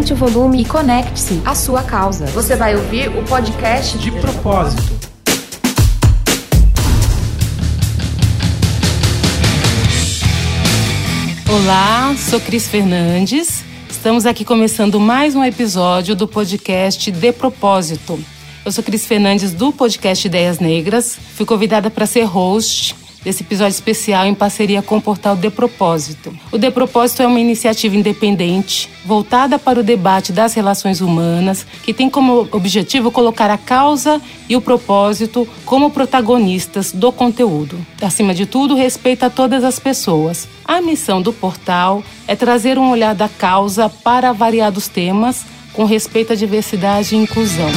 aumente o volume e conecte-se à sua causa. Você vai ouvir o podcast De propósito. Olá, sou Cris Fernandes. Estamos aqui começando mais um episódio do podcast De Propósito. Eu sou Cris Fernandes do podcast Ideias Negras. Fui convidada para ser host desse episódio especial em parceria com o portal De Propósito. O De Propósito é uma iniciativa independente voltada para o debate das relações humanas, que tem como objetivo colocar a causa e o propósito como protagonistas do conteúdo. Acima de tudo, respeita todas as pessoas. A missão do portal é trazer um olhar da causa para variados temas com respeito à diversidade e inclusão.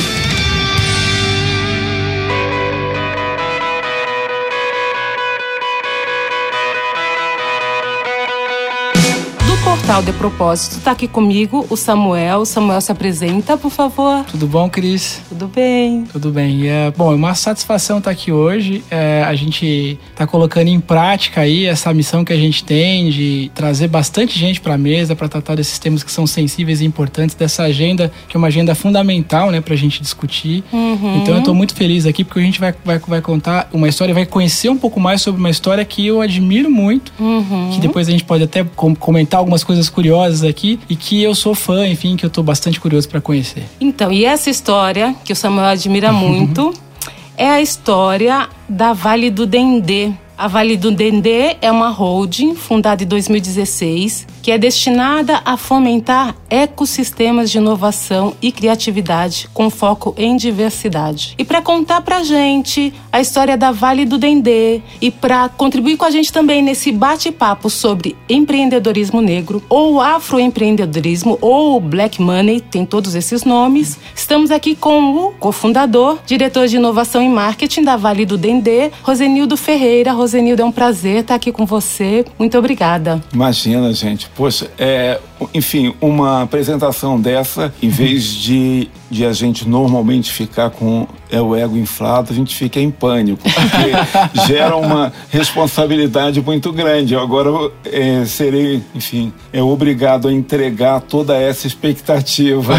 Portal de Propósito. Está aqui comigo o Samuel. O Samuel se apresenta, por favor. Tudo bom, Cris? Tudo bem. Tudo bem. É, bom, é uma satisfação estar aqui hoje. É, a gente está colocando em prática aí essa missão que a gente tem de trazer bastante gente para a mesa para tratar desses temas que são sensíveis e importantes dessa agenda, que é uma agenda fundamental, né, para a gente discutir. Uhum. Então eu estou muito feliz aqui porque a gente vai, vai, vai contar uma história, vai conhecer um pouco mais sobre uma história que eu admiro muito, Uhum. que depois a gente pode até com- comentar algumas coisas curiosas aqui e que eu sou fã, enfim, que eu tô bastante curioso para conhecer. Então, e essa história, que o Samuel admira muito, é a história da Vale do Dendê. A Vale do Dendê é uma holding fundada em 2016 que é destinada a fomentar ecossistemas de inovação e criatividade com foco em diversidade. E para contar pra gente a história da Vale do Dendê e para contribuir com a gente também nesse bate-papo sobre empreendedorismo negro ou afroempreendedorismo ou black money, tem todos esses nomes, estamos aqui com o cofundador, diretor de inovação e marketing da Vale do Dendê, Rosenildo Ferreira. É um prazer estar aqui com você. Muito obrigada. Imagina, gente. Poxa, é, enfim, uma apresentação dessa, em vez de, de a gente normalmente ficar com é, o ego inflado, a gente fica em pânico, porque gera uma responsabilidade muito grande. Eu agora é, serei, enfim, é obrigado a entregar toda essa expectativa.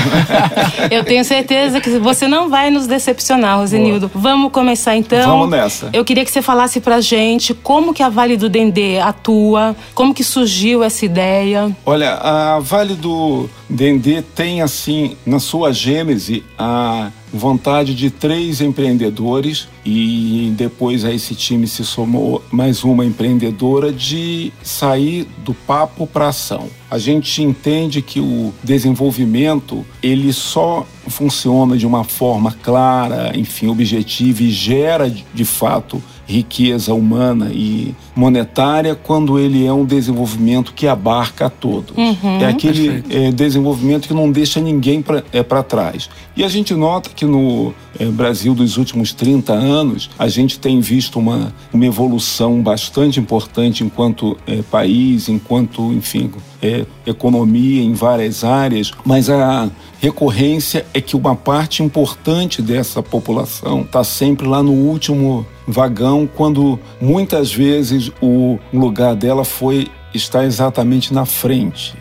Eu tenho certeza que você não vai nos decepcionar, Rosenildo. Vamos começar então. Vamos nessa. Eu queria que você falasse pra gente como que a Vale do Dendê atua, como que surgiu essa ideia. Olha, a Vale do Dendê tem, assim, na sua gênese, a vontade de três empreendedores e depois a esse time se somou mais uma empreendedora de sair do papo para ação. A gente entende que o desenvolvimento ele só funciona de uma forma clara, enfim, objetiva e gera de fato riqueza humana e monetária quando ele é um desenvolvimento que abarca a todos. É aquele é, desenvolvimento que não deixa ninguém para é, pra trás. E a gente nota que no é, Brasil dos últimos 30 anos, a gente tem visto uma, uma evolução bastante importante enquanto é, país, enquanto, enfim, é, economia em várias áreas, mas a recorrência é que uma parte importante dessa população está sempre lá no último vagão, quando muitas vezes o lugar dela foi está exatamente na frente,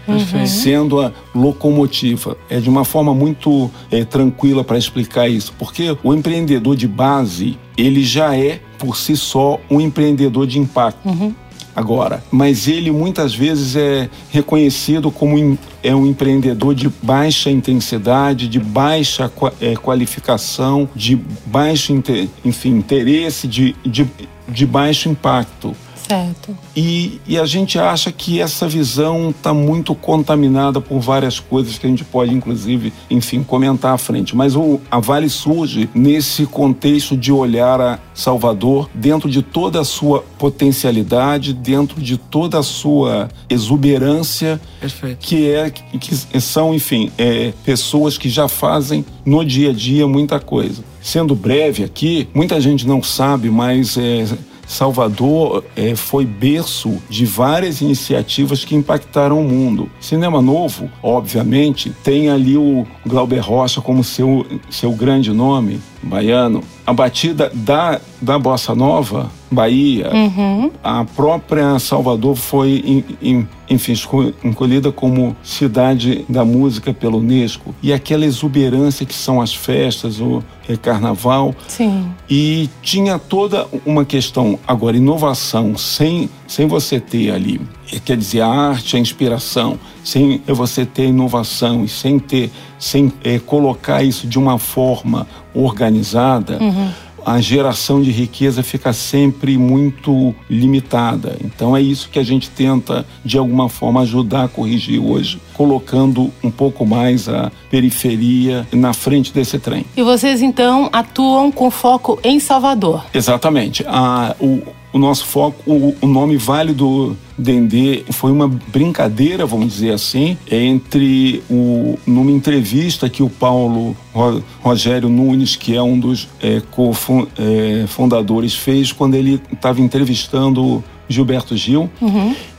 sendo a locomotiva. É de uma forma muito é, tranquila para explicar isso, porque o empreendedor de base ele já é por si só um empreendedor de impacto. Agora, mas ele muitas vezes é reconhecido como é um empreendedor de baixa intensidade, de baixa é, qualificação, de baixo enfim, interesse, de, de, de baixo impacto. Certo. E, e a gente acha que essa visão está muito contaminada por várias coisas que a gente pode, inclusive, enfim, comentar à frente. Mas o, a Vale surge nesse contexto de olhar a Salvador dentro de toda a sua potencialidade, dentro de toda a sua exuberância, Perfeito. que é que são, enfim, é, pessoas que já fazem no dia a dia muita coisa. Sendo breve aqui, muita gente não sabe, mas é, Salvador é, foi berço de várias iniciativas que impactaram o mundo. Cinema Novo, obviamente, tem ali o Glauber Rocha como seu, seu grande nome. Baiano, a batida da, da bossa nova, Bahia, Uhum. a própria Salvador foi, em- enfim, escolhida como cidade da música pela Unesco. E aquela exuberância que são as festas, o carnaval, Sim. e tinha toda uma questão, agora, inovação, sem, sem você ter ali, quer dizer, a arte, a inspiração, sem você ter inovação e sem ter, sem eh, colocar isso de uma forma organizada, a geração de riqueza fica sempre muito limitada. Então é isso que a gente tenta, de alguma forma, ajudar a corrigir hoje, colocando um pouco mais a periferia na frente desse trem. E vocês então atuam com foco em Salvador. Exatamente. A, o, o nosso foco, o, o nome Vale do Dendê foi uma brincadeira, vamos dizer assim, entre o, numa entrevista que o Paulo Ro- Rogério Nunes, que é um dos é, cofun- é, fez quando ele estava entrevistando Gilberto Gil.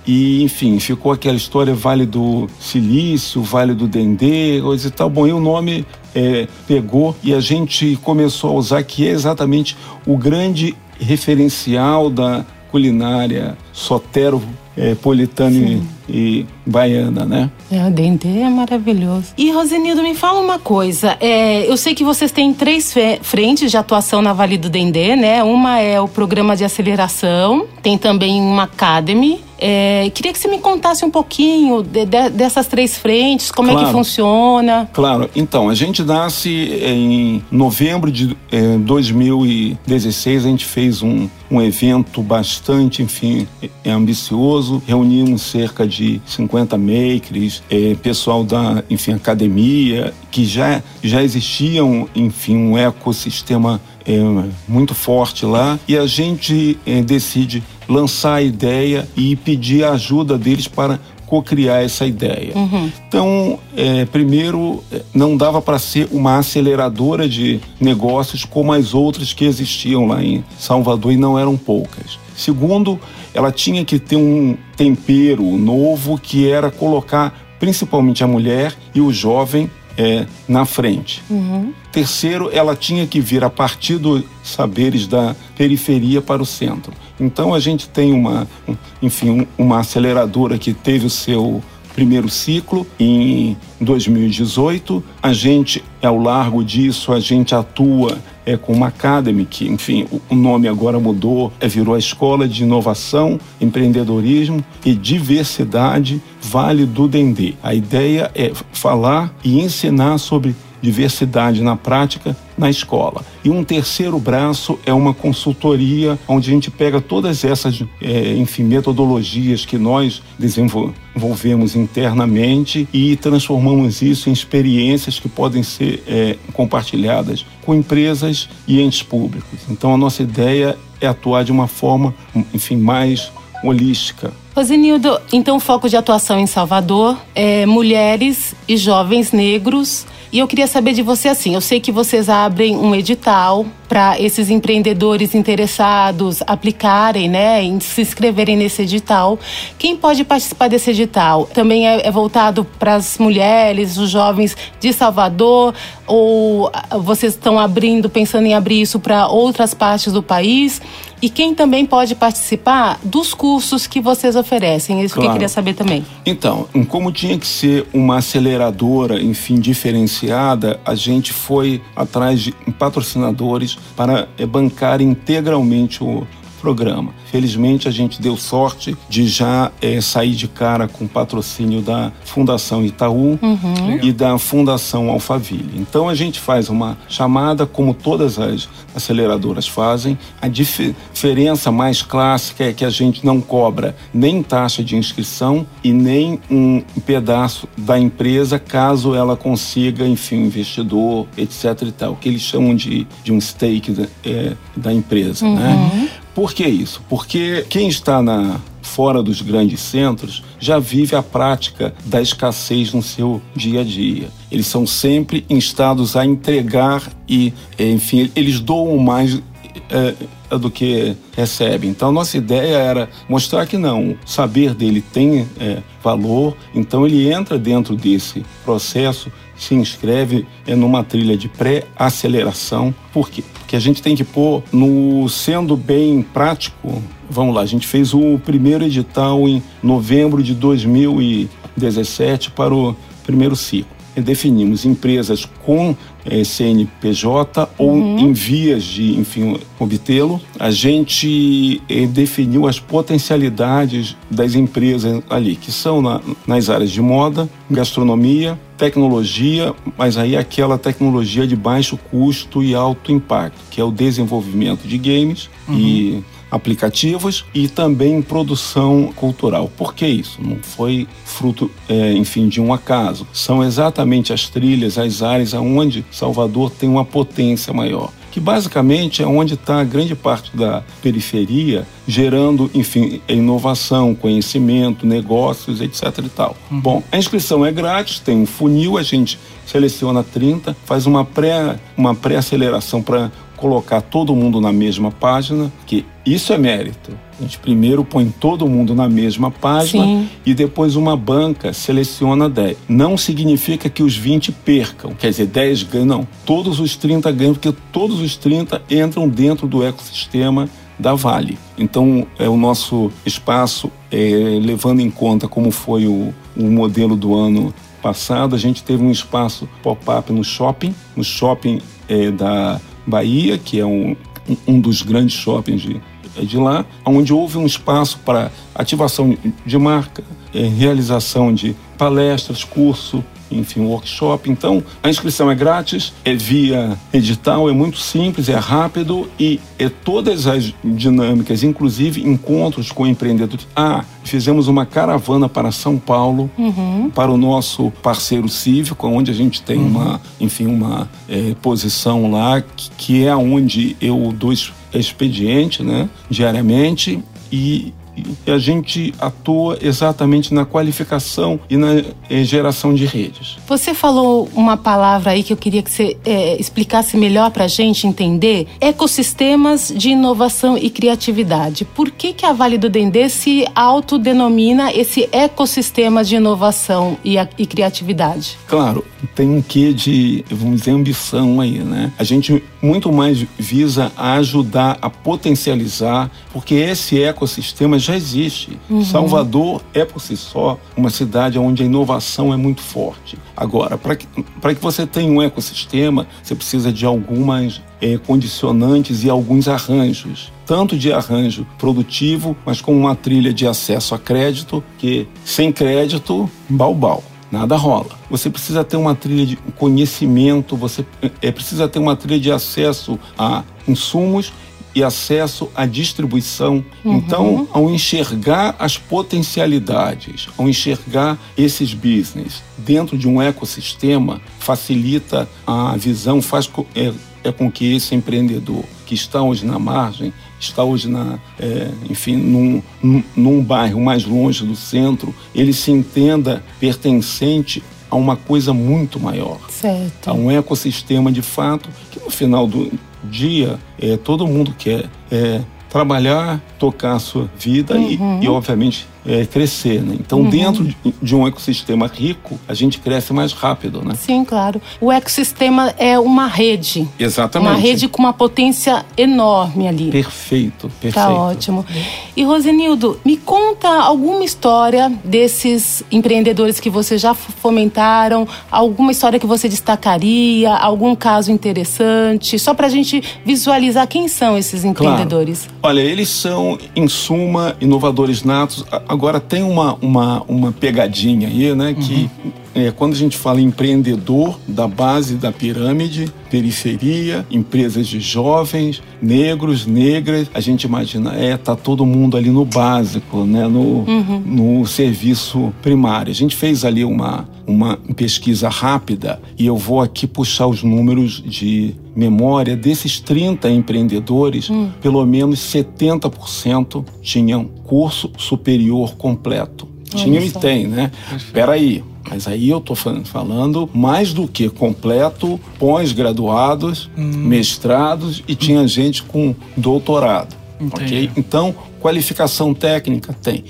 E, enfim, ficou aquela história Vale do Silício, Vale do Dendê, coisa e tal. Bom, e o nome é, pegou e a gente começou a usar, que é exatamente o grande referencial da culinária soteropolitana e, e baiana, né? É, o Dendê é maravilhoso. E, Rosenildo, me fala uma coisa. É, eu sei que vocês têm três frentes de atuação na Vale do Dendê, né? Uma é o programa de aceleração, tem também uma academy. É, queria que você me contasse um pouquinho de- de- dessas três frentes, como é que Claro. funciona. Claro, então, a gente nasce em novembro de eh, 2016, a gente fez um, um evento bastante, enfim, eh, ambicioso, reunimos cerca de 50 makers, eh, pessoal da, enfim, academia, que já, já existiam, enfim, um ecossistema é, muito forte lá e a gente é, decide lançar a ideia e pedir a ajuda deles para co-criar essa ideia. Então, é, primeiro, é, não dava para ser uma aceleradora de negócios como as outras que existiam lá em Salvador e não eram poucas. Segundo, ela tinha que ter um tempero novo que era colocar principalmente a mulher e o jovem é, na frente. Terceiro, ela tinha que vir a partir dos saberes da periferia para o centro. Então a gente tem uma, um- enfim, um- uma aceleradora que teve o seu primeiro ciclo em 2018. A gente, ao largo disso, a gente atua é, com uma academy que, enfim, o, o nome agora mudou, é, virou a Escola de Inovação, Empreendedorismo e Diversidade Vale do Dendê. A ideia é falar e ensinar sobre diversidade na prática na escola. E um terceiro braço é uma consultoria onde a gente pega todas essas, eh, enfim, metodologias que nós desenvolvemos internamente e transformamos isso em experiências que podem ser eh, compartilhadas com empresas e entes públicos. Então a nossa ideia é atuar de uma forma, enfim, mais holística. Rosenildo, então o foco de atuação em Salvador é mulheres e jovens negros. E eu queria saber de você assim, eu sei que vocês abrem um edital para esses empreendedores interessados aplicarem, né, em se inscreverem nesse edital. Quem pode participar desse edital? Também é, é voltado para as mulheres, os jovens de Salvador ou ah, vocês estão abrindo, pensando em abrir isso para outras partes do país? E quem também pode participar dos cursos que vocês oferecem? Isso que eu Claro. queria saber também. Então, como tinha que ser uma aceleradora, enfim, diferenciada, a gente foi atrás de patrocinadores para eh, bancar integralmente o programa. Felizmente, a gente deu sorte de já eh, sair de cara com patrocínio da Fundação Itaú e da Fundação Alphaville. Então, a gente faz uma chamada, como todas as aceleradoras fazem. A dif- diferença mais clássica é que a gente não cobra nem taxa de inscrição e nem um pedaço da empresa caso ela consiga, enfim, investidor, etc. e tal, que eles chamam de, de um stake da, é, da empresa, né? Por que isso? Porque quem está na fora dos grandes centros já vive a prática da escassez no seu dia a dia. Eles são sempre instados a entregar e, enfim, eles doam mais é, é do que recebe. Então, nossa ideia era mostrar que não, o saber dele tem é, valor, então ele entra dentro desse processo se inscreve é numa trilha de pré-aceleração. Por quê? Porque a gente tem que pôr no sendo bem prático. Vamos lá, a gente fez o primeiro edital em novembro de 2017 para o primeiro ciclo definimos empresas com é, CNPJ ou uhum. em vias de, enfim, obtê-lo. A gente é, definiu as potencialidades das empresas ali, que são na, nas áreas de moda, gastronomia, tecnologia, mas aí aquela tecnologia de baixo custo e alto impacto, que é o desenvolvimento de games uhum. e aplicativos e também produção cultural. Por que isso? Não foi fruto, é, enfim, de um acaso. São exatamente as trilhas, as áreas onde Salvador tem uma potência maior que basicamente é onde está a grande parte da periferia, gerando, enfim, inovação, conhecimento, negócios, etc. e tal. Uhum. Bom, a inscrição é grátis, tem um funil, a gente seleciona 30, faz uma pré uma pré-aceleração para colocar todo mundo na mesma página, que isso é mérito. A gente primeiro põe todo mundo na mesma página Sim. e depois uma banca seleciona 10. Não significa que os 20 percam, quer dizer, 10 ganham, não. Todos os 30 ganham, porque todos os 30 entram dentro do ecossistema da Vale. Então, é o nosso espaço, é, levando em conta como foi o, o modelo do ano passado, a gente teve um espaço pop-up no shopping, no shopping é, da Bahia, que é um, um dos grandes shoppings de, de lá, onde houve um espaço para ativação de marca, é, realização de palestras, curso, enfim, workshop. Então, a inscrição é grátis, é via edital, é muito simples, é rápido e é todas as dinâmicas, inclusive encontros com empreendedores. Ah, fizemos uma caravana para São Paulo, uhum. para o nosso parceiro cívico, onde a gente tem uhum. uma, enfim, uma é, posição lá, que, que é onde eu dou expediente, né, diariamente, e e a gente atua exatamente na qualificação e na eh, geração de redes. Você falou uma palavra aí que eu queria que você é, explicasse melhor para a gente entender: ecossistemas de inovação e criatividade. Por que, que a Vale do Dendê se autodenomina esse ecossistema de inovação e, a, e criatividade? Claro, tem um quê de, vamos dizer, ambição aí, né? A gente muito mais visa ajudar a potencializar, porque esse ecossistema já existe. Uhum. Salvador é por si só uma cidade onde a inovação é muito forte. Agora, para que, que você tenha um ecossistema, você precisa de algumas é, condicionantes e alguns arranjos. Tanto de arranjo produtivo, mas com uma trilha de acesso a crédito, que sem crédito, balbal nada rola. Você precisa ter uma trilha de conhecimento, você é, precisa ter uma trilha de acesso a insumos e acesso à distribuição. Uhum. Então, ao enxergar as potencialidades, ao enxergar esses business dentro de um ecossistema, facilita a visão, faz é, é com que esse empreendedor que está hoje na margem, está hoje na, é, enfim, num, num, num bairro mais longe do centro, ele se entenda pertencente a uma coisa muito maior. Certo. A um ecossistema de fato que no final do dia é, todo mundo quer é, trabalhar, tocar a sua vida uhum. e, e, obviamente, é, crescer. Né? Então, uhum. dentro de, um ecossistema rico, a gente cresce mais rápido. Né? Sim, claro. O ecossistema é uma rede. Exatamente. Uma rede com uma potência enorme ali. Perfeito, perfeito. Tá ótimo. E, Rosenildo, me conta alguma história desses empreendedores que você já fomentaram, alguma história que você destacaria, algum caso interessante, só para a gente visualizar quem são esses empreendedores. Claro. Olha, eles são, em suma, inovadores natos. Agora, tem uma, uma, uma pegadinha aí, né? Que uhum. é, quando a gente fala empreendedor da base da pirâmide, periferia, empresas de jovens, negros, negras, a gente imagina, é, tá todo mundo ali no básico, né? No, uhum. no serviço primário. A gente fez ali uma, uma pesquisa rápida e eu vou aqui puxar os números de memória, desses 30 empreendedores, hum. pelo menos 70% tinham curso superior completo. Tinham e tem, né? Espera aí, mas aí eu estou falando mais do que completo, pós-graduados, hum. mestrados e tinha gente com doutorado. Ok? Então, qualificação técnica tem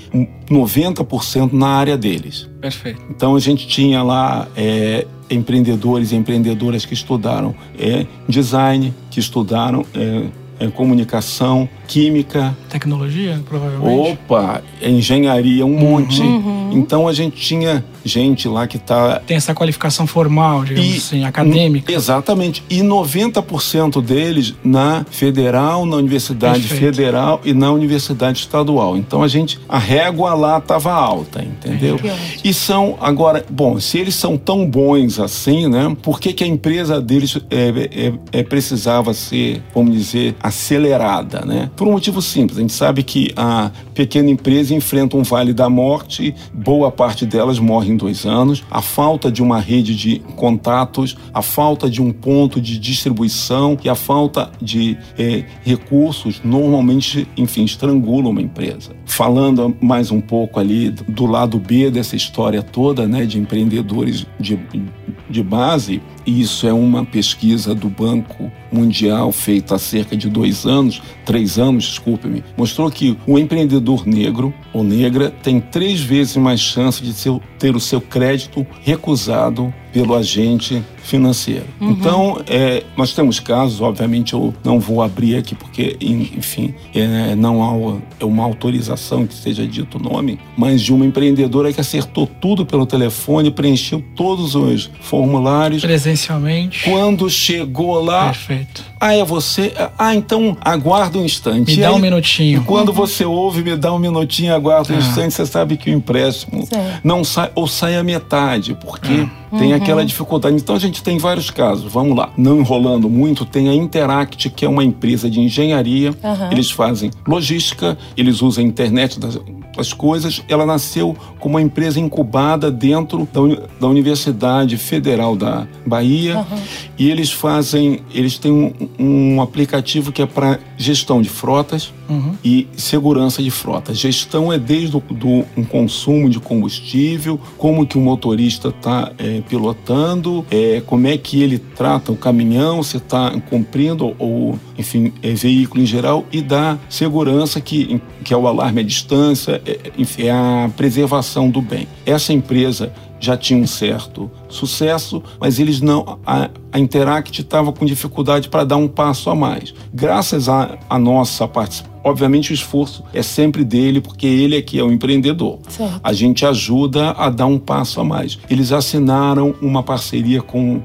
90% na área deles. Perfeito. Então a gente tinha lá é, empreendedores e empreendedoras que estudaram é, design, que estudaram é, é, comunicação, química. Tecnologia, provavelmente. Opa, engenharia, um monte. Uhum. Então a gente tinha gente lá que está. Tem essa qualificação formal, digamos e, assim, acadêmica. Exatamente. E 90% deles na federal, na Universidade Perfeito. Federal e na Universidade Estadual. Então a gente, a régua lá estava alta, entendeu? É. E são, agora, bom, se eles são tão bons assim, né? Por que, que a empresa deles é, é, é precisava ser, vamos dizer, acelerada, né? Por um motivo simples. A gente sabe que a pequena empresa enfrenta um vale da morte, boa parte delas morrem em dois anos, a falta de uma rede de contatos, a falta de um ponto de distribuição e a falta de é, recursos normalmente, enfim, estrangulam uma empresa. Falando mais um pouco ali do lado B dessa história toda, né, de empreendedores de, de base, isso é uma pesquisa do Banco Mundial feita há cerca de dois anos, três anos, desculpe-me, mostrou que o empreendedor negro ou negra tem três vezes mais chance de ter o seu crédito recusado pelo agente financeiro. Uhum. Então, é, nós temos casos, obviamente eu não vou abrir aqui porque, enfim, é, não há é uma autorização que seja dito o nome, mas de uma empreendedora que acertou tudo pelo telefone, preencheu todos os formulários. Presencialmente. Quando chegou lá. Perfeito. Ah, é você? Ah, então aguarda um instante. Me dá aí, um minutinho. E quando uhum. você ouve, me dá um minutinho, aguarda um ah. instante, você sabe que o empréstimo certo. não sai, ou sai a metade, porque. Ah tem uhum. aquela dificuldade. Então a gente tem vários casos. Vamos lá. Não enrolando muito, tem a Interact, que é uma empresa de engenharia. Uhum. Eles fazem logística, eles usam a internet das, das coisas. Ela nasceu como uma empresa incubada dentro da, da Universidade Federal da Bahia. Uhum. E eles fazem, eles têm um, um aplicativo que é para gestão de frotas uhum. e segurança de frotas. Gestão é desde o do, um consumo de combustível, como que o motorista está é, pilotando, é, como é que ele trata o caminhão, se está cumprindo ou, enfim, é, veículo em geral e da segurança que, que é o alarme à distância, é, é a preservação do bem. Essa empresa já tinha um certo sucesso, mas eles não. A, a Interact estava com dificuldade para dar um passo a mais. Graças à nossa participação, obviamente o esforço é sempre dele, porque ele é que é o empreendedor. Certo. A gente ajuda a dar um passo a mais. Eles assinaram uma parceria com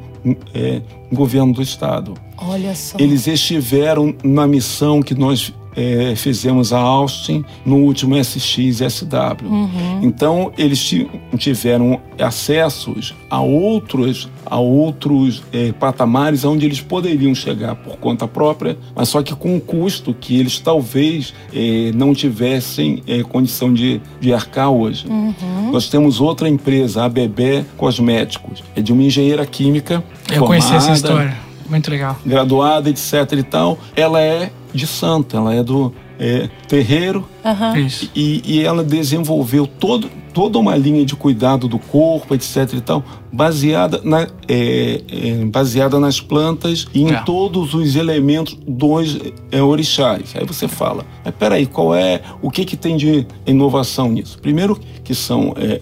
é, o governo do estado. Olha só. Eles estiveram na missão que nós é, fizemos a Austin no último SX-SW. Uhum. Então, eles tiveram acessos a outros, a outros é, patamares onde eles poderiam chegar por conta própria, mas só que com um custo que eles talvez é, não tivessem é, condição de, de arcar hoje. Uhum. Nós temos outra empresa, a Bebé Cosméticos, é de uma engenheira química. Eu formada, conheci essa história. Muito legal. Graduada, etc e tal. Ela é de santo, ela é do é, terreiro. Uhum. E, e ela desenvolveu todo, toda uma linha de cuidado do corpo, etc e tal, baseada, na, é, é, baseada nas plantas e em é. todos os elementos dos é, orixás. Aí você fala, mas peraí, qual é, o que que tem de inovação nisso? Primeiro que são é,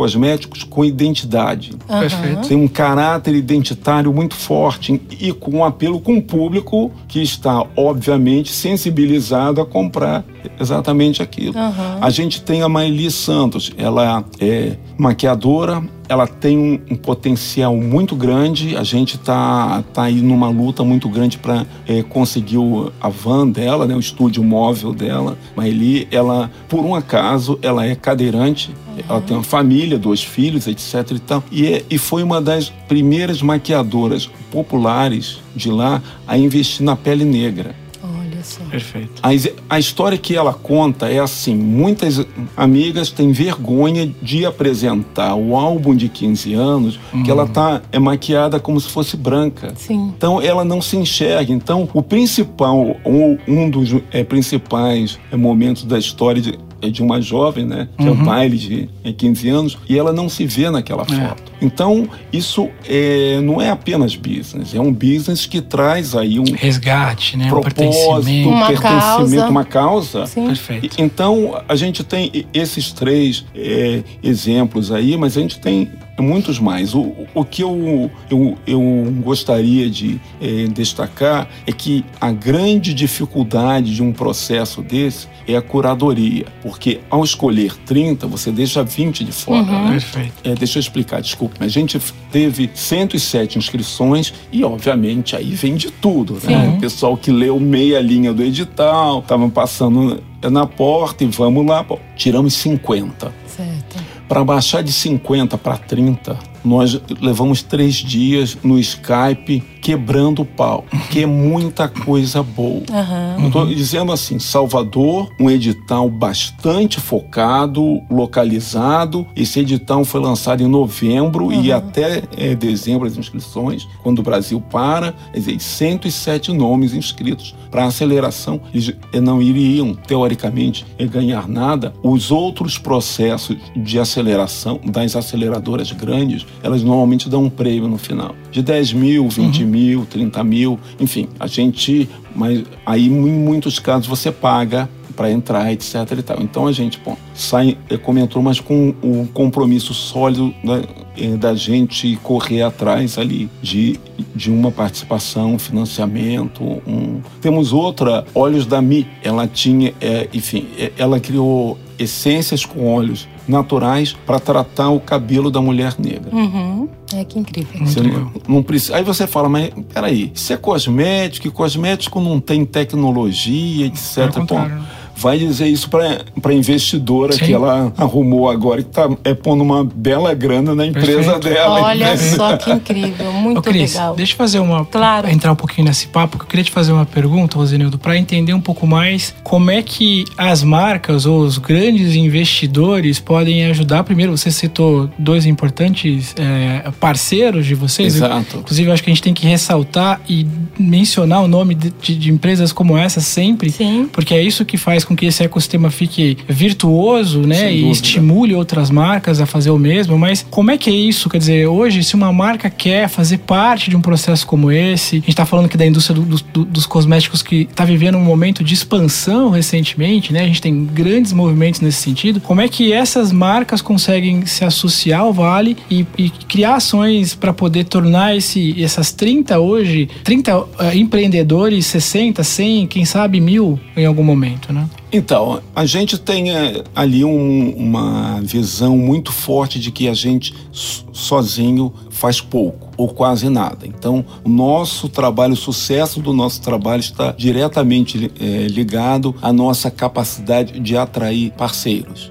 cosméticos com identidade. Uhum. Tem um caráter identitário muito forte e com um apelo com o público que está, obviamente, sensibilizado a comprar exatamente aquilo. Uhum. A gente tem a Maili Santos, ela é maquiadora, ela tem um, um, potencial muito grande. A gente tá, tá aí numa luta muito grande para é, conseguir o, a van dela, né, o estúdio móvel dela. Maeli, ela, por um acaso, ela é cadeirante. Uhum. Ela tem uma família, dois filhos, etc. E, tal. E, é, e foi uma das primeiras maquiadoras populares de lá a investir na pele negra. Perfeito. A, a história que ela conta é assim: muitas amigas têm vergonha de apresentar o álbum de 15 anos, uhum. que ela tá é maquiada como se fosse branca. Sim. Então ela não se enxerga. Então, o principal, um, um dos é, principais é, momentos da história de, de uma jovem, né? Que uhum. é o baile de 15 anos, e ela não se vê naquela é. foto. Então, isso é, não é apenas business, é um business que traz aí um resgate, né? propósito, um uma pertencimento, causa. uma causa. Sim. Perfeito. Então, a gente tem esses três é, exemplos aí, mas a gente tem muitos mais. O, o que eu, eu, eu gostaria de é, destacar é que a grande dificuldade de um processo desse é a curadoria, porque ao escolher 30, você deixa 20 de fora. Uhum. Né? Perfeito. É, deixa eu explicar, desculpe. A gente teve 107 inscrições e, obviamente, aí vem de tudo. Né? O pessoal que leu meia linha do edital, estavam passando na porta e vamos lá. Bom, tiramos 50. Certo. Para baixar de 50 para 30, nós levamos três dias no Skype quebrando o pau, que é muita coisa boa. Eu estou dizendo assim, Salvador, um edital bastante focado, localizado. Esse edital foi lançado em novembro e até é, dezembro as inscrições, quando o Brasil para, quer dizer, 107 nomes inscritos. Para aceleração, eles eh, não iriam, teoricamente, eh, ganhar nada. Os outros processos de aceleração, das aceleradoras grandes, elas normalmente dão um prêmio no final. De 10 mil, 20 mil, 30 mil, enfim, a gente. Mas aí, em muitos casos, você paga para entrar, etc. E tal. Então a gente bom, sai, eh, comentou, mas com um compromisso sólido da, eh, da gente correr atrás ali de, de uma participação, financiamento. Um... Temos outra, Olhos da Mi. Ela tinha, é, enfim, é, ela criou essências com óleos naturais para tratar o cabelo da mulher negra. Uhum. É que incrível. Você não, não precisa. Aí você fala, mas peraí, isso é cosmético, e cosmético não tem tecnologia, etc. Bom, vai dizer isso para a investidora Sim. que ela arrumou agora, que tá é pondo uma bela grana na empresa Perfeito. dela. Olha só que incrível. Ô, Muito Cris, legal. deixa eu fazer uma. Claro. Entrar um pouquinho nesse papo, que eu queria te fazer uma pergunta, Rosenildo, para entender um pouco mais como é que as marcas ou os grandes investidores podem ajudar. Primeiro, você citou dois importantes é, parceiros de vocês. Exato. Inclusive, eu acho que a gente tem que ressaltar e mencionar o nome de, de- de empresas como essa sempre. Sim. Porque é isso que faz com que esse ecossistema fique virtuoso, né? E estimule outras marcas a fazer o mesmo. Mas como é que é isso? Quer dizer, hoje, se uma marca quer fazer parte de um processo como esse, a gente tá falando aqui da indústria do- do- dos cosméticos que tá vivendo um momento de expansão recentemente, né? A gente tem grandes movimentos nesse sentido. Como é que essas marcas conseguem se associar ao Vale e, e criar ações para poder tornar esse, essas 30 hoje, 30 eh, empreendedores, 60, 100, quem sabe mil em algum momento, né? Então, a gente tem é, ali um- uma visão muito forte de que a gente so- sozinho faz pouco ou quase nada. Então, o nosso trabalho, o sucesso do nosso trabalho está diretamente é, ligado à nossa capacidade de atrair parceiros.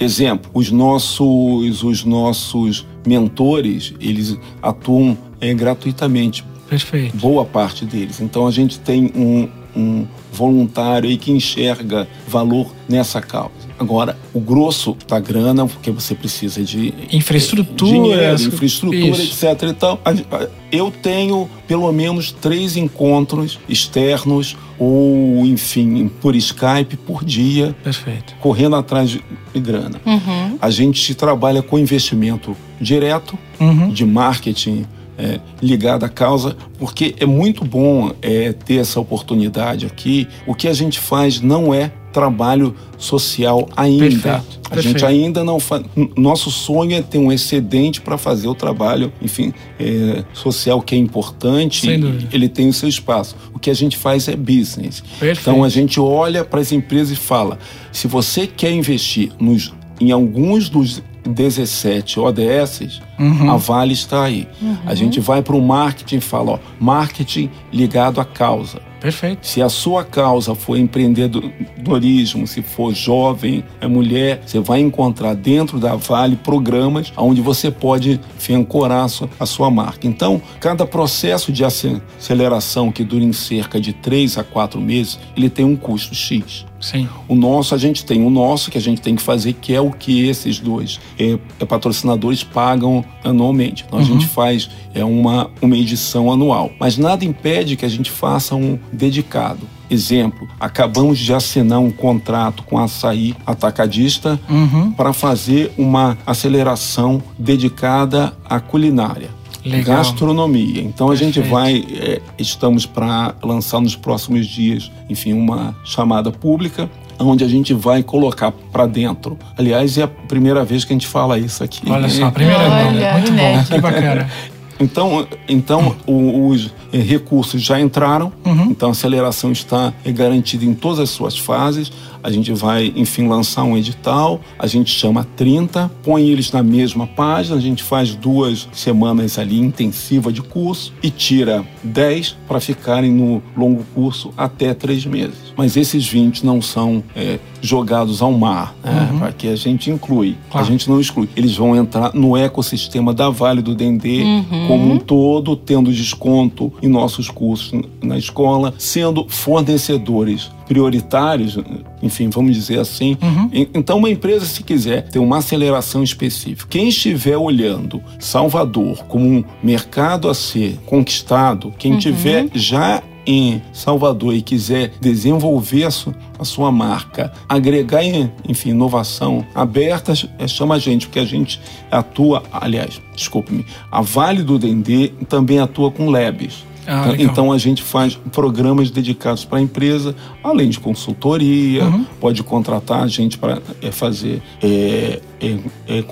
Exemplo, os nossos, os nossos mentores, eles atuam é, gratuitamente Perfeito. boa parte deles. Então a gente tem um, um voluntário aí que enxerga valor nessa causa. Agora, o grosso da grana, porque você precisa de Infraestrutura, dinheiro, infraestrutura, isso. etc. E tal. A- Eu tenho pelo menos três encontros externos ou, enfim, por Skype por dia, Perfeito. correndo atrás de de grana. Uhum. A gente trabalha com investimento direto, Uhum. de marketing é, ligado à causa, porque é muito bom é, ter essa oportunidade aqui. O que a gente faz não é trabalho social ainda. Perfeito, A gente perfeito. ainda não faz. Nosso sonho é ter um excedente para fazer o trabalho, enfim, é, social que é importante. Ele tem o seu espaço. O que a gente faz é business. Perfeito. Então a gente olha para as empresas e fala: se você quer investir nos, em alguns dos 17 ODS, Uhum. a Vale está aí. A gente vai para o marketing e fala: ó, marketing ligado à causa. Perfeito. Se a sua causa for empreendedorismo, se for jovem, é mulher, você vai encontrar dentro da Vale programas onde você pode enfim, ancorar a sua, a sua marca. Então, cada processo de ace- aceleração que dura em cerca de 3 a 4 meses, ele tem um custo X. Sim. O nosso, a gente tem o nosso que a gente tem que fazer, que é o que esses dois eh, patrocinadores pagam anualmente. Então a gente faz é uma, uma edição anual. Mas nada impede que a gente faça um dedicado. Exemplo, acabamos de assinar um contrato com a Açaí Atacadista Uhum. para fazer uma aceleração dedicada à culinária. Legal. Gastronomia. Então a gente Perfeito. vai, é, estamos para lançar nos próximos dias, enfim, uma chamada pública onde a gente vai colocar para dentro. Aliás, é a primeira vez que a gente fala isso aqui. Olha só, a primeira Olha, vez. Muito inédito. bom, que bacana. Então, então o- os eh, recursos já entraram, então a aceleração está garantida em todas as suas fases. A gente vai, enfim, lançar um edital, a gente chama 30, põe eles na mesma página, a gente faz duas semanas ali intensiva de curso e tira 10 para ficarem no longo curso até três meses. Mas esses 20 não são eh, jogados ao mar, né? Para que a gente inclui, Claro. a gente não exclui. Eles vão entrar no ecossistema da Vale do Dendê como um todo, tendo desconto em nossos cursos na escola, sendo fornecedores prioritários, enfim, vamos dizer assim. E- Então, uma empresa, se quiser ter uma aceleração específica, quem estiver olhando Salvador como um mercado a ser conquistado, quem tiver já em Salvador e quiser desenvolver a, su- a sua marca, agregar, em- enfim, inovação aberta, é, chama a gente, porque a gente atua, aliás, desculpe-me, a Vale do Dendê também atua com labs. Ah, Então- então a gente faz programas dedicados para a empresa, além de consultoria, Uhum. pode contratar a gente para fazer é, é, é,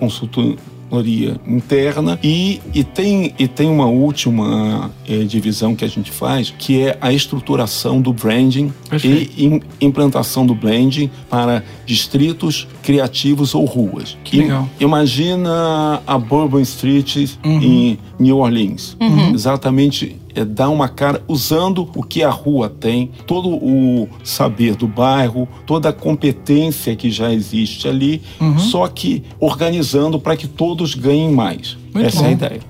consultoria interna e, e, tem, e tem uma última é, divisão que a gente faz, que é a estruturação do branding Perfeito. e im- implantação do branding para distritos criativos ou ruas. Que legal. Imagina a Bourbon Street Uhum. em New Orleans. Exatamente é dar uma cara usando o que a rua tem, todo o saber do bairro, toda a competência que já existe ali, Uhum. só que organizando para que todos ganhem mais. Muito Essa bom. é a ideia.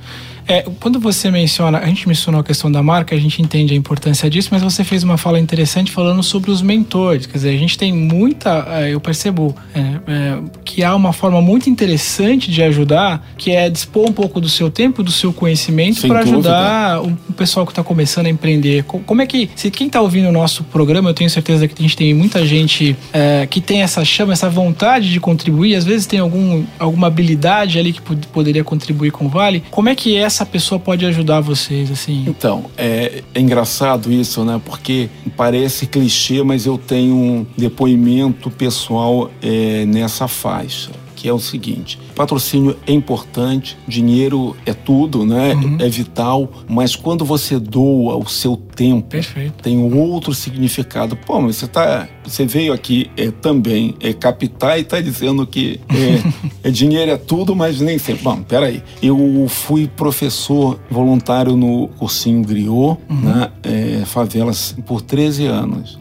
É, quando você menciona, a gente mencionou a questão da marca, a gente entende a importância disso, mas você fez uma fala interessante falando sobre os mentores. Quer dizer, a gente tem muita, é, eu percebo é, é, que há uma forma muito interessante de ajudar, que é dispor um pouco do seu tempo, do seu conhecimento para ajudar o o pessoal que está começando a empreender. Co- Como é que, se quem está ouvindo o nosso programa, eu tenho certeza que a gente tem muita gente é, que tem essa chama, essa vontade de contribuir, às vezes tem algum, alguma habilidade ali que pod- poderia contribuir com o Vale. Como é que essa pessoa pode ajudar vocês, assim? Então, é, é engraçado isso, né? Porque parece clichê, mas eu tenho um depoimento pessoal é, nessa faixa. Que é o seguinte: patrocínio é importante, dinheiro é tudo, né? É vital, mas quando você doa o seu tempo, Perfeito. tem um outro significado. Pô, mas você, tá, você veio aqui é, também é, captar e tá dizendo que é, é dinheiro é tudo, mas nem sempre. Bom, peraí. Eu fui professor voluntário no cursinho Griot, na é, favelas, por 13 anos.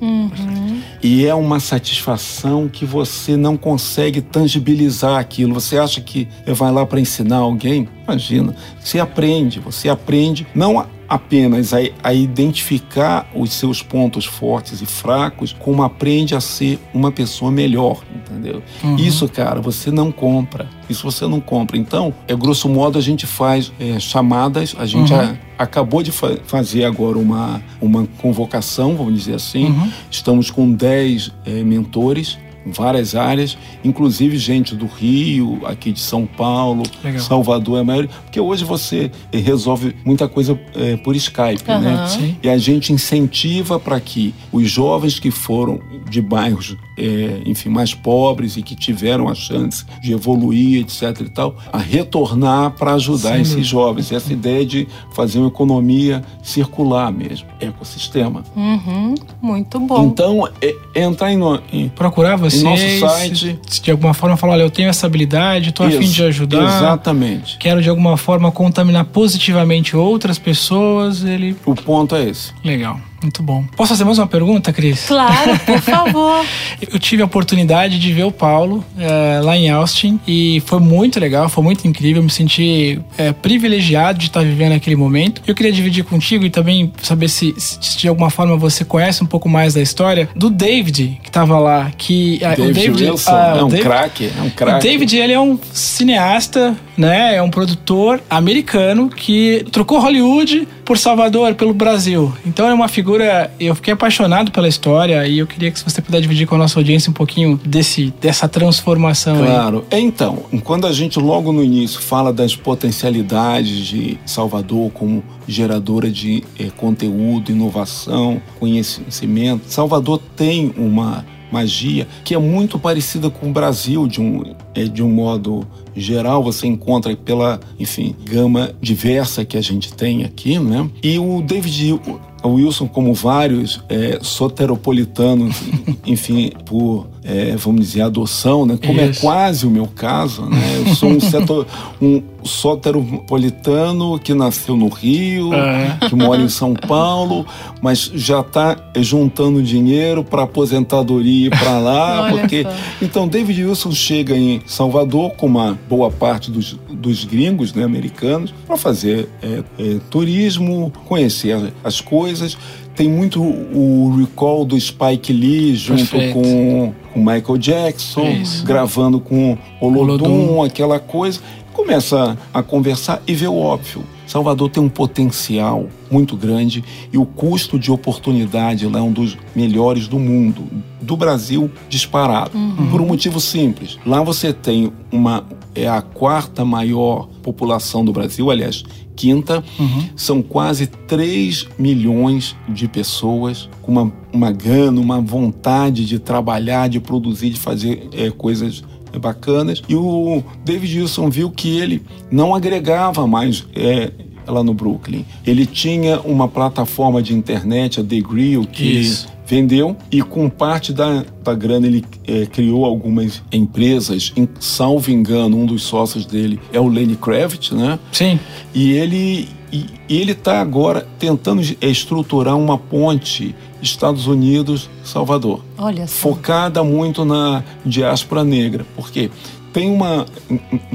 E é uma satisfação que você não consegue tangibilizar aquilo. Você acha que vai lá para ensinar alguém? Imagina. Você aprende, você aprende não apenas a, a identificar os seus pontos fortes e fracos, como aprende a ser uma pessoa melhor, entendeu? Isso, cara, você não compra. Isso você não compra. Então, é grosso modo, a gente faz é, chamadas, a gente a- acabou de fa- fazer agora uma, uma convocação, vamos dizer assim. Estamos com 10 eh, mentores várias áreas, inclusive gente do Rio, aqui de São Paulo, Legal. Salvador é a maioria, porque hoje você eh, resolve muita coisa eh, por Skype, né? Aham. Sim. E a gente incentiva para que os jovens que foram de bairros, eh, enfim, mais pobres e que tiveram a chance de evoluir, etc e tal, a retornar para ajudar Sem esses jovens. Essa ideia de fazer uma economia circular mesmo, ecossistema. Uhum, muito bom. Então, é, é entrar em, em Procurar vocês. nosso site. se de alguma forma falar, olha, eu tenho essa habilidade, estou a fim de ajudar. Exatamente. Quero de alguma forma contaminar positivamente outras pessoas. Ele. O ponto é esse. Legal, muito bom. Posso fazer mais uma pergunta, Cris? Claro, por favor. Eu tive a oportunidade de ver o Paulo eh, lá em Austin e foi muito legal, foi muito incrível. Eu me senti eh, privilegiado de estar vivendo aquele momento. Eu queria dividir contigo e também saber se, se de alguma forma você conhece um pouco mais da história do David que estava lá. Que ah, o David, David Wilson ah, é o um David- craque, é um o craque. David, ele é um cineasta, né? É um produtor americano que trocou Hollywood por Salvador, pelo Brasil. Então é uma figura. Eu fiquei apaixonado pela história e eu queria que você pudesse dividir com a nossa audiência um pouquinho desse, dessa transformação aí. Claro. Então, quando a gente logo no início fala das potencialidades de Salvador como geradora de eh, conteúdo, inovação, conhecimento, Salvador tem uma magia, que é muito parecida com o Brasil de um, é, de um modo geral. Você encontra pela, enfim, gama diversa que a gente tem aqui, né? E o David Wilson, como vários é, soteropolitanos, enfim, por é, vamos dizer, adoção, né? Como é Isso. é quase o meu caso, né? Eu sou um, setor, um soteropolitano que nasceu no Rio, é. que mora em São Paulo, mas já está juntando dinheiro para aposentadoria para lá, porque só. então David Wilson chega em Salvador com uma boa parte dos, dos gringos, né, americanos, para fazer é, é, turismo, conhecer as coisas tem muito o recall do Spike Lee junto Perfeito. com o Michael Jackson, Isso. gravando com o Olodum, aquela coisa. Começa a conversar e vê o óbvio. Salvador tem um potencial muito grande e o custo de oportunidade lá é um dos melhores do mundo, do Brasil disparado. Uhum. Por um motivo simples. Lá você tem uma é a quarta maior população do Brasil, aliás, quinta. Uhum. São quase 3 milhões de pessoas com uma, uma gana, uma vontade de trabalhar, de produzir, de fazer é, coisas bacanas. E o David Wilson viu que ele não agregava mais. É, lá no Brooklyn. Ele tinha uma plataforma de internet, a The Grill, que Isso vendeu e com parte da, da grana ele é, criou algumas empresas. Em, salvo engano, um dos sócios dele é o Lenny Kravitz, né? Sim. E ele e, ele está agora tentando estruturar uma ponte Estados Unidos Salvador. Olha só. Focada muito na diáspora negra. Por quê? Tem uma,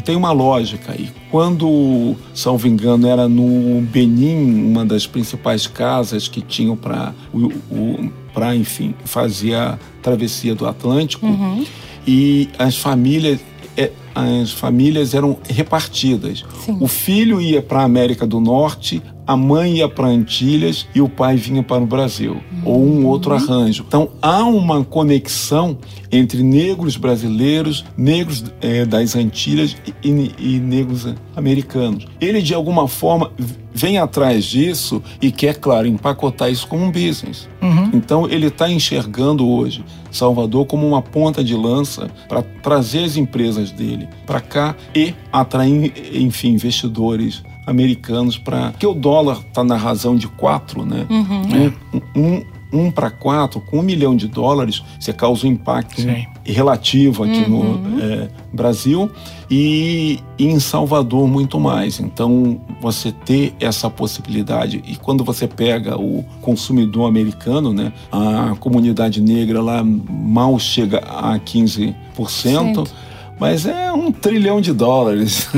tem uma lógica aí. Quando, salvo engano, era no Benin, uma das principais casas que tinham para, para enfim, fazer a travessia do Atlântico, uhum. e as famílias é, as famílias eram repartidas. Sim. O filho ia para a América do Norte, a mãe ia para Antilhas e o pai vinha para o Brasil, uhum. ou um outro arranjo. Então há uma conexão entre negros brasileiros, negros é, das Antilhas e, e, negros americanos. Ele, de alguma forma, vem atrás disso e quer, claro, empacotar isso como um business. Uhum. Então ele está enxergando hoje Salvador como uma ponta de lança para trazer as empresas dele para cá e atrair, enfim, investidores americanos para que o dólar está na razão de quatro, né? Uhum. Um, um, um para quatro, com um milhão de dólares, você causa um impacto Sim. relativo aqui uhum. no é, Brasil e, e, em Salvador muito mais. Então, você ter essa possibilidade e quando você pega o consumidor americano, né, a comunidade negra lá mal chega a 15%. Sim. Mas é um trilhão de dólares.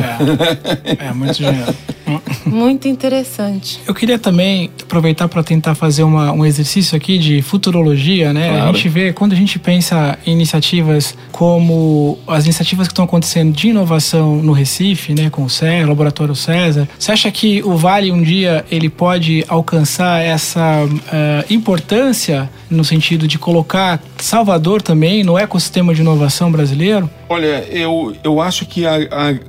É, é muito dinheiro. Muito interessante. Eu queria também aproveitar para tentar fazer uma, um exercício aqui de futurologia, né? Claro. A gente vê, quando a gente pensa em iniciativas como as iniciativas que estão acontecendo de inovação no Recife, né? Com o César, o Laboratório César, você acha que o Vale um dia ele pode alcançar essa uh, importância no sentido de colocar Salvador também no ecossistema de inovação brasileiro? Olha, eu, eu acho que a,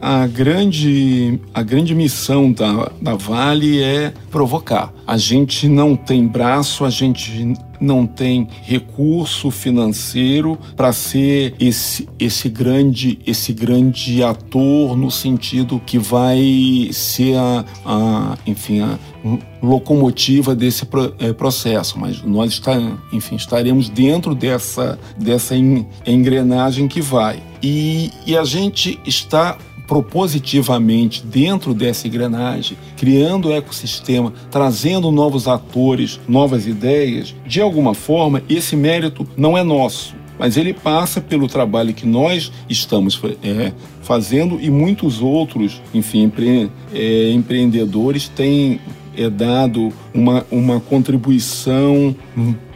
a, a grande, a grande missão da, da Vale é provocar. A gente não tem braço, a gente não tem recurso financeiro para ser esse, esse grande esse grande ator no sentido que vai ser a, a enfim a locomotiva desse é, processo mas nós está, enfim estaremos dentro dessa dessa engrenagem que vai e, e a gente está propositivamente dentro dessa engrenagem, criando o ecossistema, trazendo novos atores, novas ideias, de alguma forma, esse mérito não é nosso, mas ele passa pelo trabalho que nós estamos é, fazendo e muitos outros, enfim, empre, é, empreendedores têm é, dado uma, uma contribuição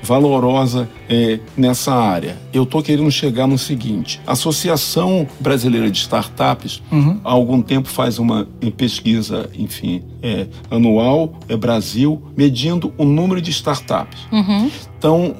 valorosa é, nessa área. Eu estou querendo chegar no seguinte: a Associação Brasileira de Startups, uhum. há algum tempo faz uma pesquisa, enfim, é, anual, é Brasil, medindo o número de startups. Uhum. Então,